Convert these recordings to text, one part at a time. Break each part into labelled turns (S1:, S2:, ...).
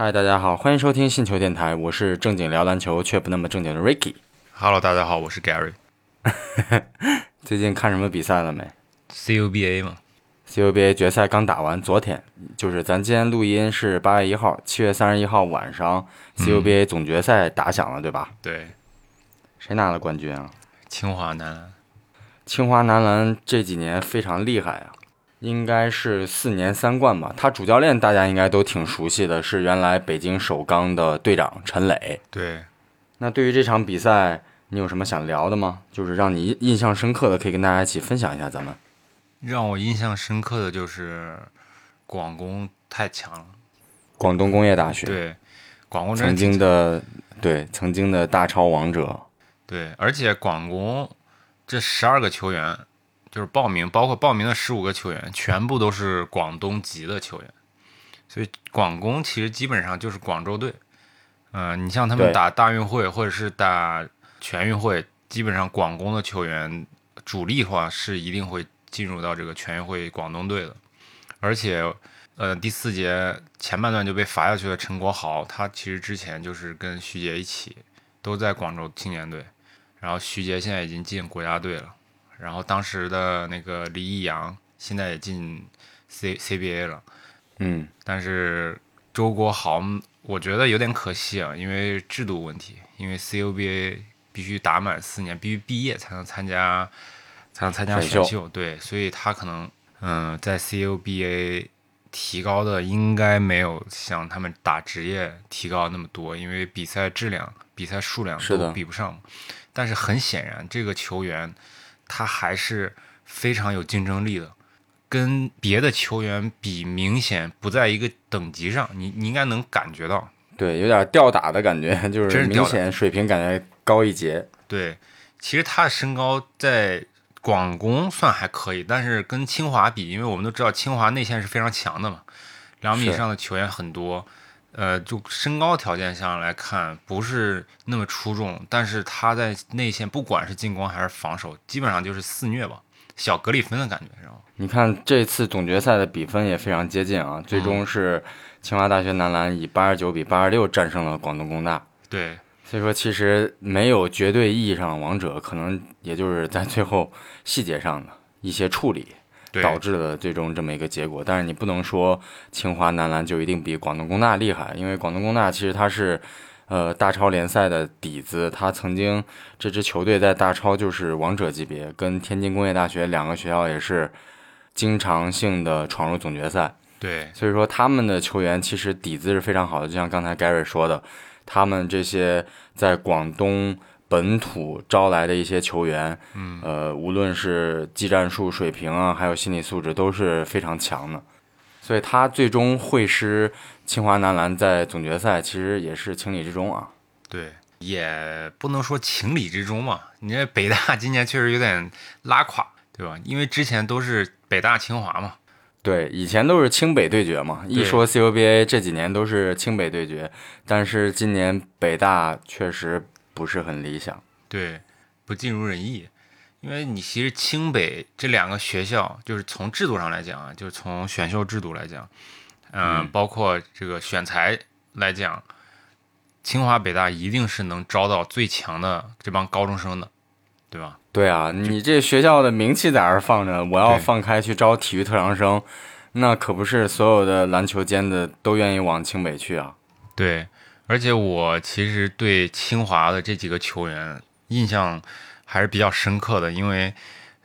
S1: 嗨，大家好，欢迎收听信球电台，我是正经聊篮球却不那么正经的 Ricky。
S2: Hello，大家好，我是 Gary。
S1: 最近看什么比赛了没
S2: CUBA 嘛
S1: ，？CUBA 决赛刚打完，昨天就是咱今天录音是八月一号，七月三十一号晚上，CUBA 总决赛打响了，对吧？
S2: 对，
S1: 谁拿了冠军啊？
S2: 清华男篮，
S1: 清华男篮这几年非常厉害啊，应该是四年三冠吧。他主教练大家应该都挺熟悉的，是原来北京首钢的队长陈磊。
S2: 对，
S1: 那对于这场比赛，你有什么想聊的吗？就是让你印象深刻的，可以跟大家一起分享一下。咱们
S2: 让我印象深刻的就是广工太强了。
S1: 广东工业大学，
S2: 对，广工
S1: 曾经的对曾经的大超王者，
S2: 对，而且广工这十二个球员，就是报名，包括报名的十五个球员，全部都是广东籍的球员，所以广工其实基本上就是广州队。嗯、你像他们打大运会或者是打全运会，基本上广工的球员主力的话是一定会进入到这个全运会广东队的，而且。呃，第四节前半段就被罚下去的陈国豪，他其实之前就是跟徐杰一起都在广州青年队，然后徐杰现在已经进国家队了，然后当时的那个李易阳现在也进 C CBA 了，
S1: 嗯，
S2: 但是周国豪我觉得有点可惜啊，因为制度问题，因为 CUBA 必须打满四年，必须毕业才能参加，才能参加
S1: 选秀，
S2: 对，所以他可能嗯在 CUBA 提高的应该没有像他们打职业提高那么多，因为比赛质量、比赛数量都比不上。但是很显然，这个球员他还是非常有竞争力的，跟别的球员比，明显不在一个等级上。你你应该能感觉到，
S1: 对，有点吊打的感觉，就是明显水平感觉高一截。
S2: 对，其实他的身高在广工算还可以，但是跟清华比，因为我们都知道清华内线是非常强的嘛，两米以上的球员很多，呃，就身高条件上来看不是那么出众，但是他在内线不管是进攻还是防守，基本上就是肆虐吧，小格里芬的感觉，然后
S1: 你看这次总决赛的比分也非常接近啊，最终是清华大学男篮以八十九比八十六战胜了广东工大。
S2: 对
S1: 所以说，其实没有绝对意义上的王者，可能也就是在最后细节上的一些处理，
S2: 对
S1: 导致了最终这么一个结果。但是你不能说清华男篮就一定比广东工大厉害，因为广东工大其实它是，呃，大超联赛的底子，他曾经这支球队在大超就是王者级别，跟天津工业大学两个学校也是经常性的闯入总决赛。
S2: 对
S1: 所以说他们的球员其实底子是非常好的，就像刚才 Gary 说的，他们这些在广东本土招来的一些球员，嗯，呃，无论是技战术水平啊，还有心理素质都是非常强的，所以他最终会师清华男篮在总决赛，其实也是情理之中啊。
S2: 对，也不能说情理之中嘛。你这北大今年确实有点拉垮，对吧？因为之前都是北大清华嘛。
S1: 对，以前都是清北对决嘛，一说 CUBA 这几年都是清北对决，但是今年北大确实不是很理想。
S2: 对，不尽如人意。因为你其实清北这两个学校，就是从制度上来讲啊，就是从选秀制度来讲，嗯、包括这个选材来讲，清华北大一定是能招到最强的这帮高中生的，对吧？
S1: 对啊，你这学校的名气在那儿放着，我要放开去招体育特长生，那可不是所有的篮球尖子都愿意往清北去啊。
S2: 对，而且我其实对清华的这几个球员印象还是比较深刻的，因为，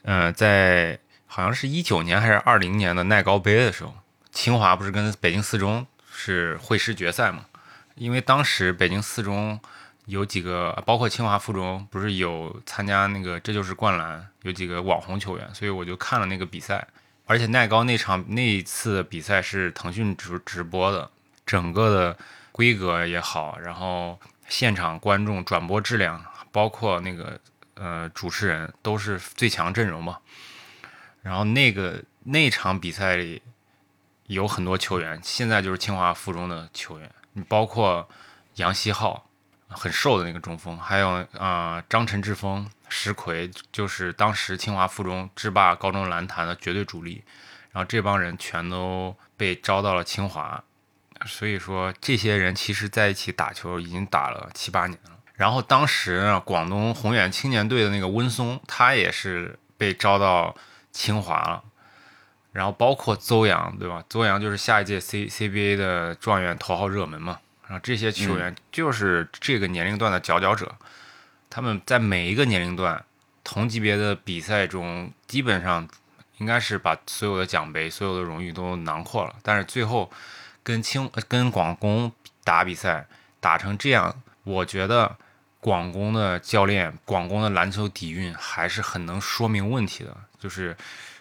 S2: 呃，在好像是一九年还是二零年的耐高杯的时候，清华不是跟北京四中是会师决赛嘛？因为当时北京四中有几个，包括清华附中，不是有参加那个这就是灌篮，有几个网红球员，所以我就看了那个比赛。而且耐高那场那一次比赛是腾讯直直播的，整个的规格也好，然后现场观众转播质量，包括那个呃主持人都是最强阵容嘛。然后那个那场比赛里有很多球员，现在就是清华附中的球员，你包括杨希浩，很瘦的那个中锋，还有啊、张晨志峰、石奎，就是当时清华附中制霸高中篮坛的绝对主力。然后这帮人全都被招到了清华，所以说这些人其实在一起打球已经打了七八年了。然后当时呢，广东宏远青年队的那个温松，他也是被招到清华了。然后包括邹阳，对吧？邹阳就是下一届 C CBA 的状元头号热门嘛。然后这些球员就是这个年龄段的佼佼者，他们在每一个年龄段同级别的比赛中，基本上应该是把所有的奖杯、所有的荣誉都囊括了。但是最后跟清跟广工打比赛打成这样，我觉得广工的教练、广工的篮球底蕴还是很能说明问题的，就是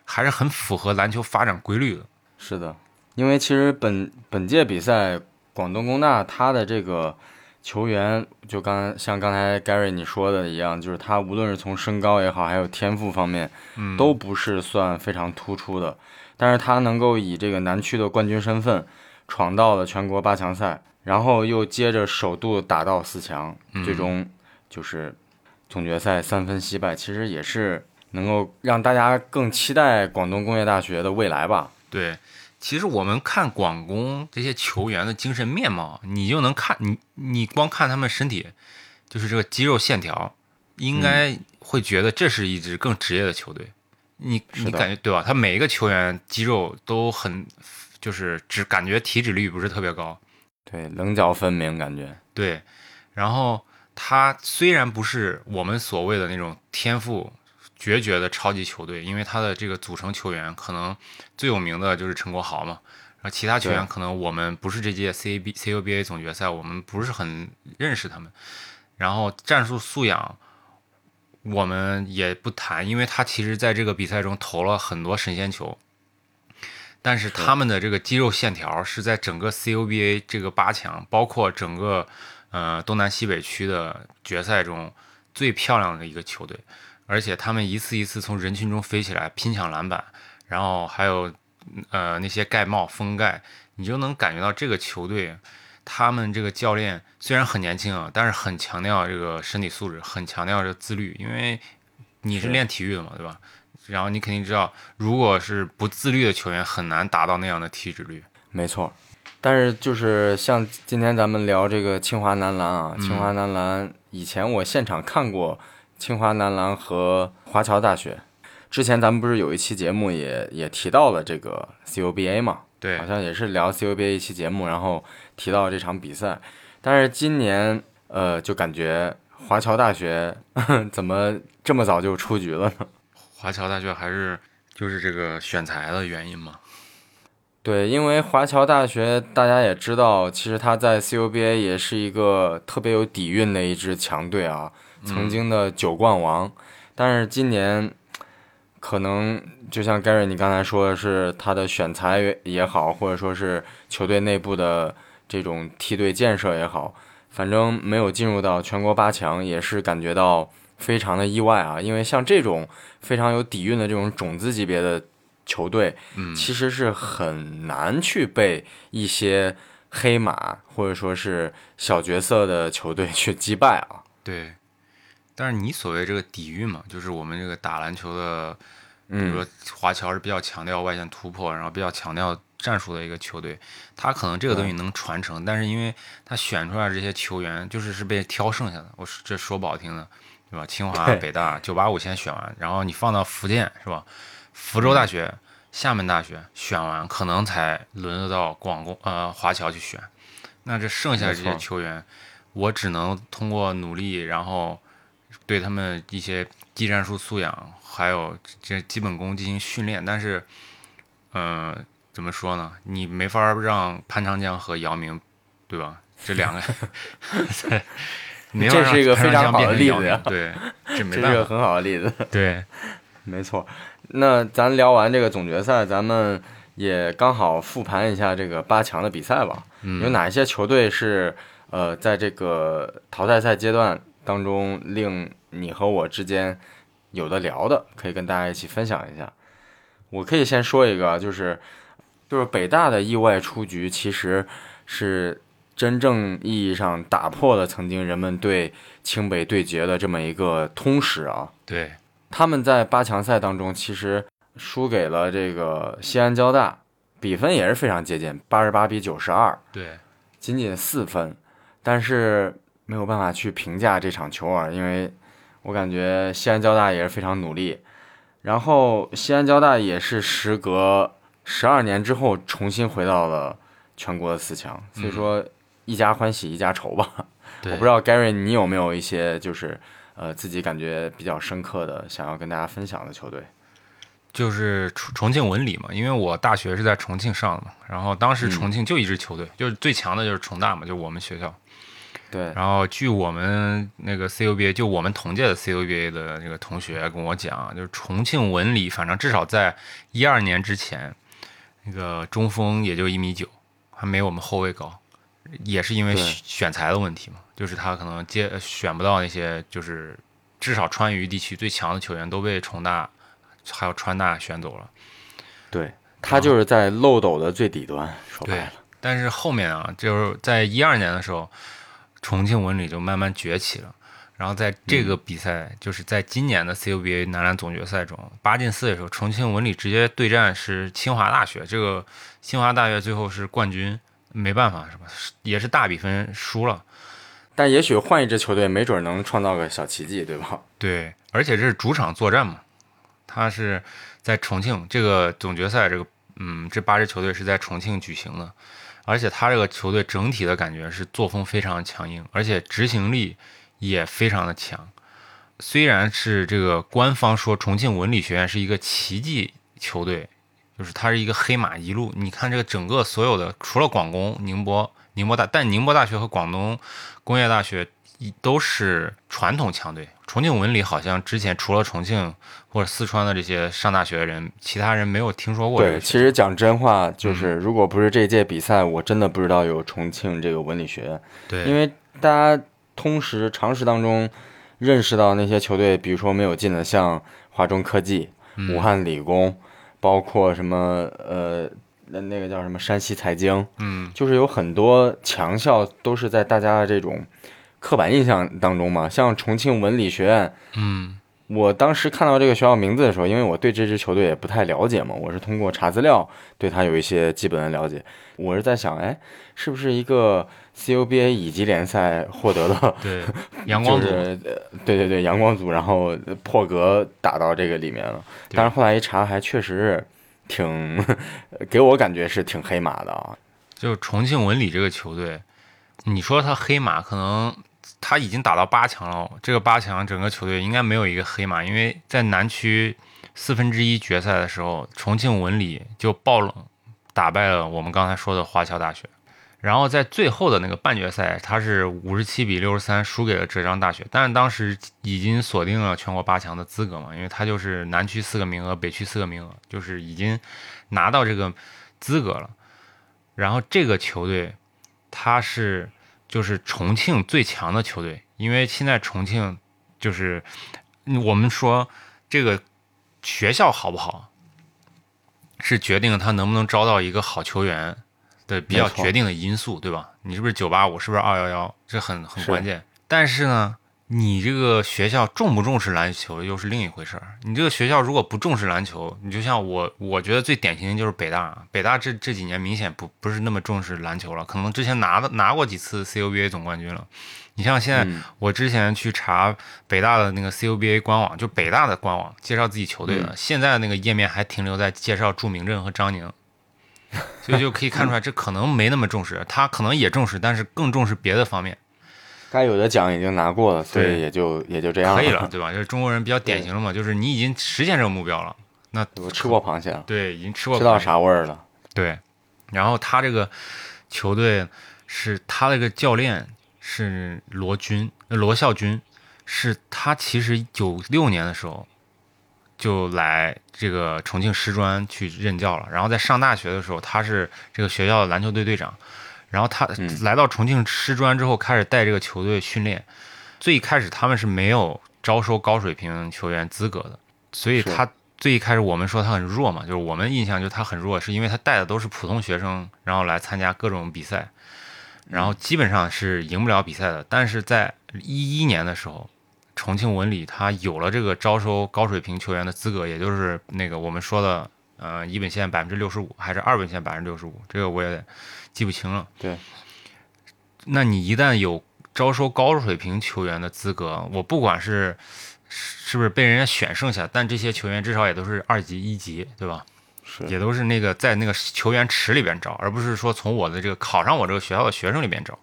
S2: 还是很符合篮球发展规律的。
S1: 是的，因为其实本本届比赛。广东工大他的这个球员，就刚像刚才 Gary 你说的一样，就是他无论是从身高也好，还有天赋方面，都不是算非常突出的。但是他能够以这个南区的冠军身份闯到了全国八强赛，然后又接着首度打到四强，最终就是总决赛三分惜败，其实也是能够让大家更期待广东工业大学的未来吧？
S2: 对。其实我们看广工这些球员的精神面貌，你就能看你你光看他们身体，就是这个肌肉线条，应该会觉得这是一支更职业的球队。你你感觉对吧？他每一个球员肌肉都很，就是只感觉体脂率不是特别高，
S1: 对，棱角分明感觉。
S2: 对，然后他虽然不是我们所谓的那种天赋。决绝的超级球队，因为他的这个组成球员可能最有名的就是陈国豪嘛，然后其他球员可能我们不是这届 C A B C U B A 总决赛，我们不是很认识他们。然后战术素养我们也不谈，因为他其实在这个比赛中投了很多神仙球，但是他们的这个肌肉线条是在整个 C U B A 这个八强，包括整个呃东南西北区的决赛中最漂亮的一个球队。而且他们一次一次从人群中飞起来拼抢篮板，然后还有呃那些盖帽封盖，你就能感觉到这个球队，他们这个教练虽然很年轻啊，但是很强调这个身体素质，很强调这自律，因为你是练体育的嘛，对吧？然后你肯定知道，如果是不自律的球员，很难达到那样的体脂率。
S1: 没错，但是就是像今天咱们聊这个清华男篮啊，清华男篮以前我现场看过。清华男篮和华侨大学，之前咱们不是有一期节目也也提到了这个 CUBA 嘛？
S2: 对，
S1: 好像也是聊 CUBA 一期节目，然后提到这场比赛。但是今年，呃，就感觉华侨大学 怎么这么早就出局了呢？
S2: 华侨大学还是就是这个选材的原因吗？
S1: 对，因为华侨大学大家也知道，其实他在 CUBA 也是一个特别有底蕴的一支强队啊。曾经的九冠王，但是今年可能就像 Gary 你刚才说的是他的选材也好，或者说是球队内部的这种梯队建设也好，反正没有进入到全国八强，也是感觉到非常的意外啊！因为像这种非常有底蕴的这种种子级别的球队，
S2: 嗯，
S1: 其实是很难去被一些黑马或者说是小角色的球队去击败啊。
S2: 对。但是你所谓这个底蕴嘛，就是我们这个打篮球的，比如说华侨是比较强调外线突破，然后比较强调战术的一个球队，他可能这个东西能传承，但是因为他选出来这些球员就是是被挑剩下的，我这说不好听的，对吧？清华、北大、九八五先选完，然后你放到福建是吧？福州大学、厦门大学选完，可能才轮得到广工呃华侨去选，那这剩下这些球员，我只能通过努力，然后。对他们一些技战术素养，还有这基本功进行训练，但是，嗯，怎么说呢？你没法让潘长江和姚明，对吧？这两个，
S1: 这是一个非常好的例子，
S2: 对，这是
S1: 一个很好的例子，
S2: 对，
S1: 没错。那咱聊完这个总决赛，咱们也刚好复盘一下这个八强的比赛吧。有哪一些球队是呃，在这个淘汰赛阶段？当中令你和我之间有的聊的，可以跟大家一起分享一下。我可以先说一个，就是就是北大的意外出局，其实是真正意义上打破了曾经人们对清北对决的这么一个通史啊。
S2: 对，
S1: 他们在八强赛当中其实输给了这个西安交大，比分也是非常接近，八十八比九十二。
S2: 对，
S1: 仅仅四分，但是没有办法去评价这场球啊，因为我感觉西安交大也是非常努力，然后西安交大也是时隔十二年之后重新回到了全国的四强，所以说一家欢喜一家愁吧。我不知道 Gary 你有没有一些就是呃自己感觉比较深刻的想要跟大家分享的球队？
S2: 就是重重庆文理嘛，因为我大学是在重庆上的嘛，然后当时重庆就一支球队，就是最强的就是重大嘛，就我们学校。
S1: 对，
S2: 然后据我们那个 CUBA，就我们同届的 CUBA 的那个同学跟我讲，就是重庆文理，反正至少在一二年之前，那个中锋也就一米九，还没我们后卫高，也是因为
S1: 对
S2: 选材的问题嘛，就是他可能接选不到那些，就是至少川渝地区最强的球员都被重大还有川大选走了。
S1: 对他就是在漏斗的最底端，说白
S2: 对
S1: 了，，
S2: 但是后面啊，就是在一二年的时候，重庆文旅就慢慢崛起了。然后在这个比赛，就是在今年的 CUBA 男篮总决赛中，八进四的时候，重庆文理直接对战是清华大学。这个清华大学最后是冠军，没办法是吧？也是大比分输了。
S1: 但也许换一支球队，没准能创造个小奇迹，对吧？
S2: 对，而且这是主场作战嘛，他是在重庆这个总决赛，这个嗯，这八支球队是在重庆举行的，而且他这个球队整体的感觉是作风非常强硬，而且执行力也非常的强。虽然是这个官方说重庆文理学院是一个奇迹球队，就是它是一个黑马一路。你看这个整个所有的，除了广工、宁波、宁波大，但宁波大学和广东工业大学都是传统强队。重庆文理好像之前除了重庆或者四川的这些上大学的人，其他人没有听说过
S1: 对，其实讲真话，
S2: 嗯
S1: 就是如果不是这届比赛，我真的不知道有重庆这个文理学院，
S2: 对，
S1: 因为大家通识常识当中认识到那些球队，比如说没有进的，像华中科技、
S2: 嗯。
S1: 武汉理工，包括什么呃那那个叫什么山西财经，
S2: 嗯，
S1: 就是有很多强校都是在大家的这种刻板印象当中嘛，像重庆文理学院，
S2: 嗯
S1: 我当时看到这个学校名字的时候，因为我对这支球队也不太了解嘛，我是通过查资料对他有一些基本的了解。我是在想，哎，是不是一个 CUBA 乙级联赛获得的，
S2: 对，阳光组，
S1: 就是呃对对对阳光组，然后破格打到这个里面了。但是后来一查，还确实是挺 给我感觉是挺黑马的啊。
S2: 就重庆文理这个球队，你说他黑马，可能他已经打到八强了。这个八强整个球队应该没有一个黑马，因为在南区四分之一决赛的时候，重庆文理就爆冷打败了我们刚才说的华侨大学。然后在最后的那个半决赛，他是五十七比六十三输给了浙江大学，但是当时已经锁定了全国八强的资格嘛，因为他就是南区四个名额，北区四个名额，就是已经拿到这个资格了。然后这个球队，他是就是重庆最强的球队，因为现在重庆就是我们说这个学校好不好，是决定他能不能招到一个好球员的比较决定的因素，对吧？你是不是九八五，是不是二幺幺，这很很关键。但是呢，你这个学校重不重视篮球又是另一回事儿。你这个学校如果不重视篮球，你就像我，我觉得最典型的就是北大。北大这这几年明显不不是那么重视篮球了，可能之前拿的拿过几次 CUBA 总冠军了。你像现在，
S1: 嗯
S2: 我之前去查北大的那个 CUBA 官网，就北大的官网介绍自己球队的，
S1: 嗯
S2: 现在那个页面还停留在介绍祝明镇和张宁。所以就可以看出来，这可能没那么重视，他可能也重视，但是更重视别的方面。
S1: 该有的奖已经拿过了，所
S2: 对
S1: 以也就也就这样
S2: 可以了，对吧？就是中国人比较典型的嘛，就是你已经实现这个目标了，那
S1: 我吃过螃蟹了，
S2: 对，已经吃过
S1: 知道啥味儿了。
S2: 对，然后他这个球队是他那个教练是罗军，呃罗孝军，是他其实九六年的时候就来这个重庆师专去任教了，然后在上大学的时候，他是这个学校的篮球队队长，然后他
S1: 嗯。
S2: 来到重庆师专之后，开始带这个球队训练。最一开始他们是没有招收高水平球员资格的，所以他最一开始我们说他很弱嘛，就是我们印象就是他很弱，是因为他带的都是普通学生，然后来参加各种比赛，然后基本上是赢不了比赛的。但是在一一年的时候，重庆文理他有了这个招收高水平球员的资格，也就是那个我们说的，呃，一本线百分之六十五还是二本线百分之六十五，这个我也记不清了。
S1: 对，
S2: 那你一旦有招收高水平球员的资格，我不管是是不是被人家选剩下，但这些球员至少也都是二级、一级，对吧？
S1: 是
S2: 也都是那个在那个球员池里边招，而不是说从我的这个考上我这个学校的学生里边招。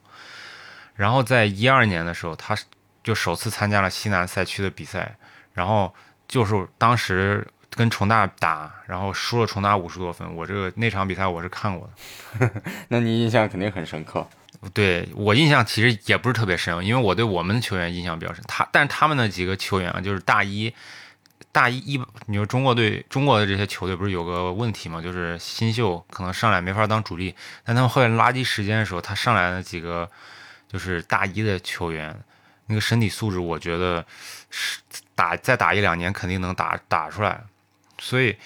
S2: 然后在一二年的时候，他就首次参加了西南赛区的比赛，然后就是当时跟重大打，然后输了重大五十多分。我这个那场比赛我是看过的，
S1: 那你印象肯定很深刻。
S2: 对我印象其实也不是特别深，因为我对我们的球员印象比较深。他，但是他们那几个球员啊，就是大一。大一一，你说中国队，中国的这些球队不是有个问题吗？就是新秀可能上来没法当主力，但他们后来垃圾时间的时候，他上来的几个就是大一的球员，那个身体素质，我觉得是打再打一两年肯定能打打出来。所以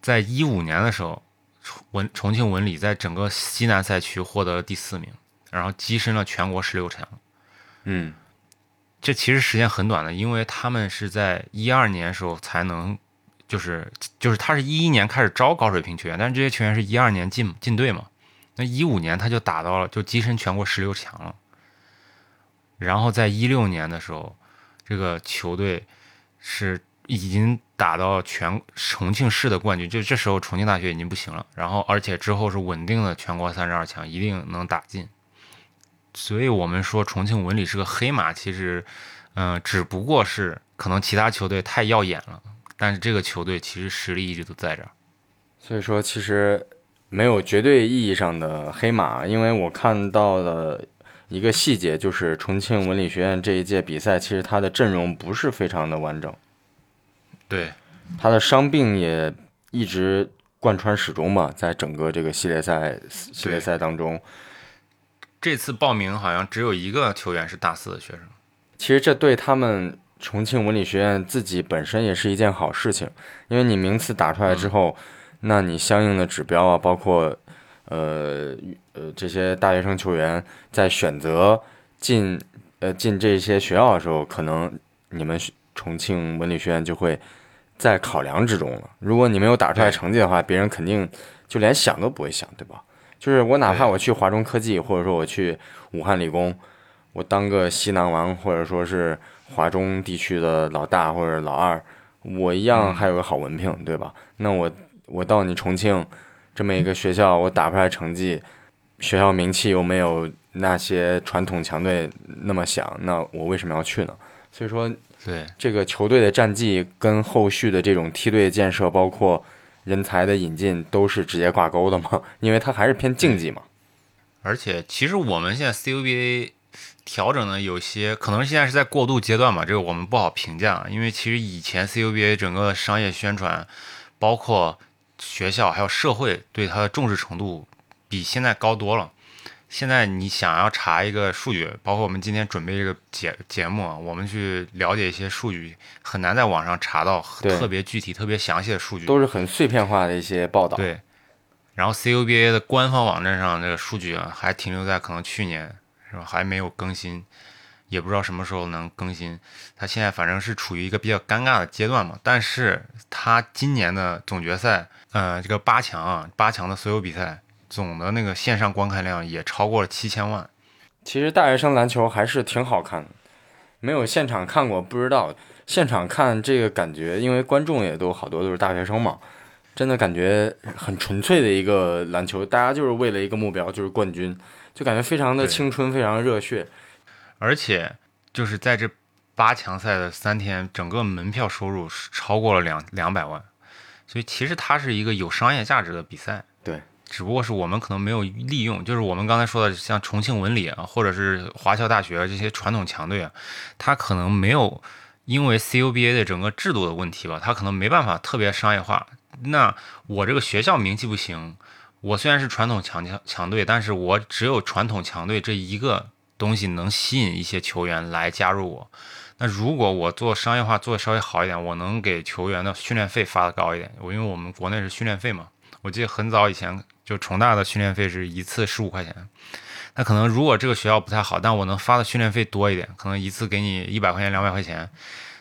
S2: 在一五年的时候，文重庆文理在整个西南赛区获得了第四名，然后跻身了全国十六强。
S1: 嗯。
S2: 这其实时间很短的，因为他们是在一二年时候才能，就是就是他是一一年开始招高水平球员，但是这些球员是一二年进进队嘛，那一五年他就打到了就跻身全国十六强了，然后在一六年的时候，这个球队是已经打到全重庆市的冠军，就这时候重庆大学已经不行了，然后而且之后是稳定的全国三十二强，一定能打进。所以我们说重庆文理是个黑马，其实，嗯，只不过是可能其他球队太耀眼了，但是这个球队其实实力一直都在这儿。
S1: 所以说，其实没有绝对意义上的黑马，因为我看到了一个细节，就是重庆文理学院这一届比赛，其实它的阵容不是非常的完整，
S2: 对，
S1: 他的伤病也一直贯穿始终嘛，在整个这个系列赛系列赛当中。
S2: 这次报名好像只有一个球员是大四的学生，
S1: 其实这对他们重庆文理学院自己本身也是一件好事情，因为你名次打出来之后，那你相应的指标啊，包括呃呃这些大学生球员在选择进呃进这些学校的时候，可能你们重庆文理学院就会在考量之中了。如果你没有打出来成绩的话，别人肯定就连想都不会想，对吧？就是我哪怕我去华中科技，或者说我去武汉理工，我当个西南王，或者说是华中地区的老大或者老二，我一样还有个好文凭，对吧？那我我到你重庆这么一个学校，我打不出来成绩，学校名气又没有那些传统强队那么响，那我为什么要去呢？所以说，
S2: 对
S1: 这个球队的战绩跟后续的这种梯队建设，包括。人才的引进都是直接挂钩的嘛，因为它还是偏竞技嘛。
S2: 而且，其实我们现在 CUBA 调整的有些，可能现在是在过渡阶段嘛，这个我们不好评价。因为其实以前 CUBA 整个商业宣传，包括学校还有社会对它的重视程度，比现在高多了。现在你想要查一个数据，包括我们今天准备这个节节目，我们去了解一些数据，很难在网上查到特别具体、特别详细的数据，
S1: 都是很碎片化的一些报道。
S2: 对，然后 CUBA 的官方网站上这个数据啊，还停留在可能去年是吧，还没有更新，也不知道什么时候能更新。它现在反正是处于一个比较尴尬的阶段嘛，但是它今年的总决赛，呃，这个八强啊，八强的所有比赛。总的那个线上观看量也超过了七千万。
S1: 其实大学生篮球还是挺好看的，没有现场看过不知道。现场看这个感觉，因为观众也都好多都是大学生嘛，真的感觉很纯粹的一个篮球，大家就是为了一个目标，就是冠军，就感觉非常的青春，非常热血。
S2: 而且就是在这八强赛的三天，整个门票收入是超过了两两百万，所以其实它是一个有商业价值的比赛。只不过是我们可能没有利用，就是我们刚才说的，像重庆文理啊，或者是华侨大学这些传统强队啊，他可能没有因为 CUBA 的整个制度的问题吧，他可能没办法特别商业化。那我这个学校名气不行，我虽然是传统强强强队，但是我只有传统强队这一个东西能吸引一些球员来加入我。那如果我做商业化做稍微好一点，我能给球员的训练费发的高一点。我因为我们国内是训练费嘛，我记得很早以前。就重大的训练费是一次十五块钱，那可能如果这个学校不太好，但我能发的训练费多一点，可能一次给你一百块钱、两百块钱，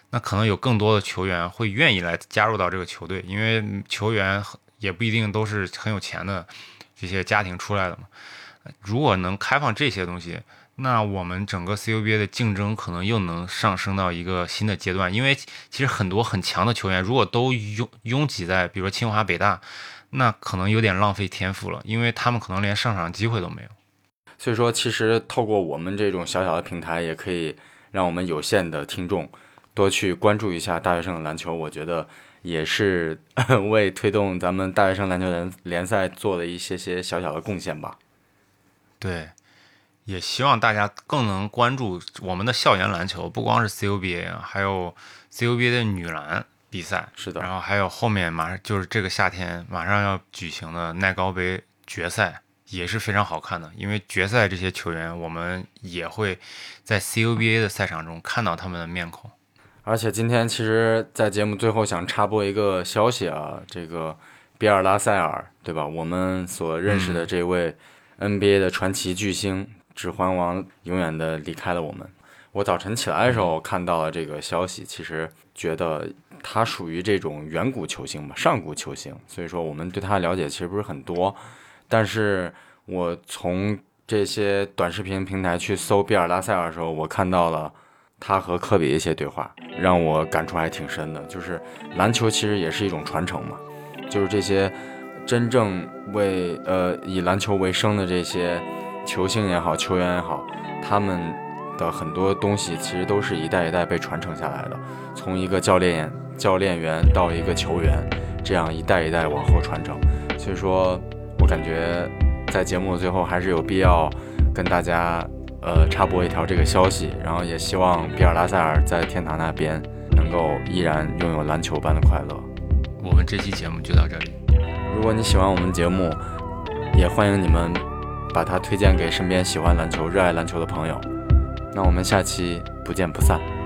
S2: 那可能有更多的球员会愿意来加入到这个球队，因为球员也不一定都是很有钱的这些家庭出来的嘛。如果能开放这些东西，那我们整个 CUBA 的竞争可能又能上升到一个新的阶段。因为其实很多很强的球员，如果都拥拥挤在比如说清华、北大，那可能有点浪费天赋了，因为他们可能连上场机会都没有。
S1: 所以说，其实透过我们这种小小的平台，也可以让我们有限的听众多去关注一下大学生的篮球。我觉得也是为推动咱们大学生篮球联联赛做了一些些小小的贡献吧。
S2: 对，也希望大家更能关注我们的校园篮球，不光是 CUBA 啊，还有 CUBA 的女篮比赛。
S1: 是的，
S2: 然后还有后面马上就是这个夏天马上要举行的耐高杯决赛，也是非常好看的。因为决赛这些球员，我们也会在 CUBA 的赛场中看到他们的面孔。
S1: 而且今天其实，在节目最后想插播一个消息啊，这个比尔拉塞尔，对吧？我们所认识的这位。NBA 的传奇巨星指环王永远的离开了我们。我早晨起来的时候看到了这个消息，其实觉得他属于这种远古球星吧，上古球星。所以说我们对他的了解其实不是很多。但是我从这些短视频平台去搜比尔拉塞尔的时候，我看到了他和科比一些对话，让我感触还挺深的。就是篮球其实也是一种传承嘛，就是这些。真正为呃以篮球为生的这些球星也好，球员也好，他们的很多东西其实都是一代一代被传承下来的。从一个教练教练员到一个球员，这样一代一代往后传承。所以说，我感觉在节目的最后还是有必要跟大家呃插播一条这个消息，然后也希望比尔拉塞尔在天堂那边能够依然拥有篮球般的快乐。
S2: 我们这期节目就到这里。
S1: 如果你喜欢我们节目，也欢迎你们把它推荐给身边喜欢篮球、热爱篮球的朋友。那我们下期不见不散。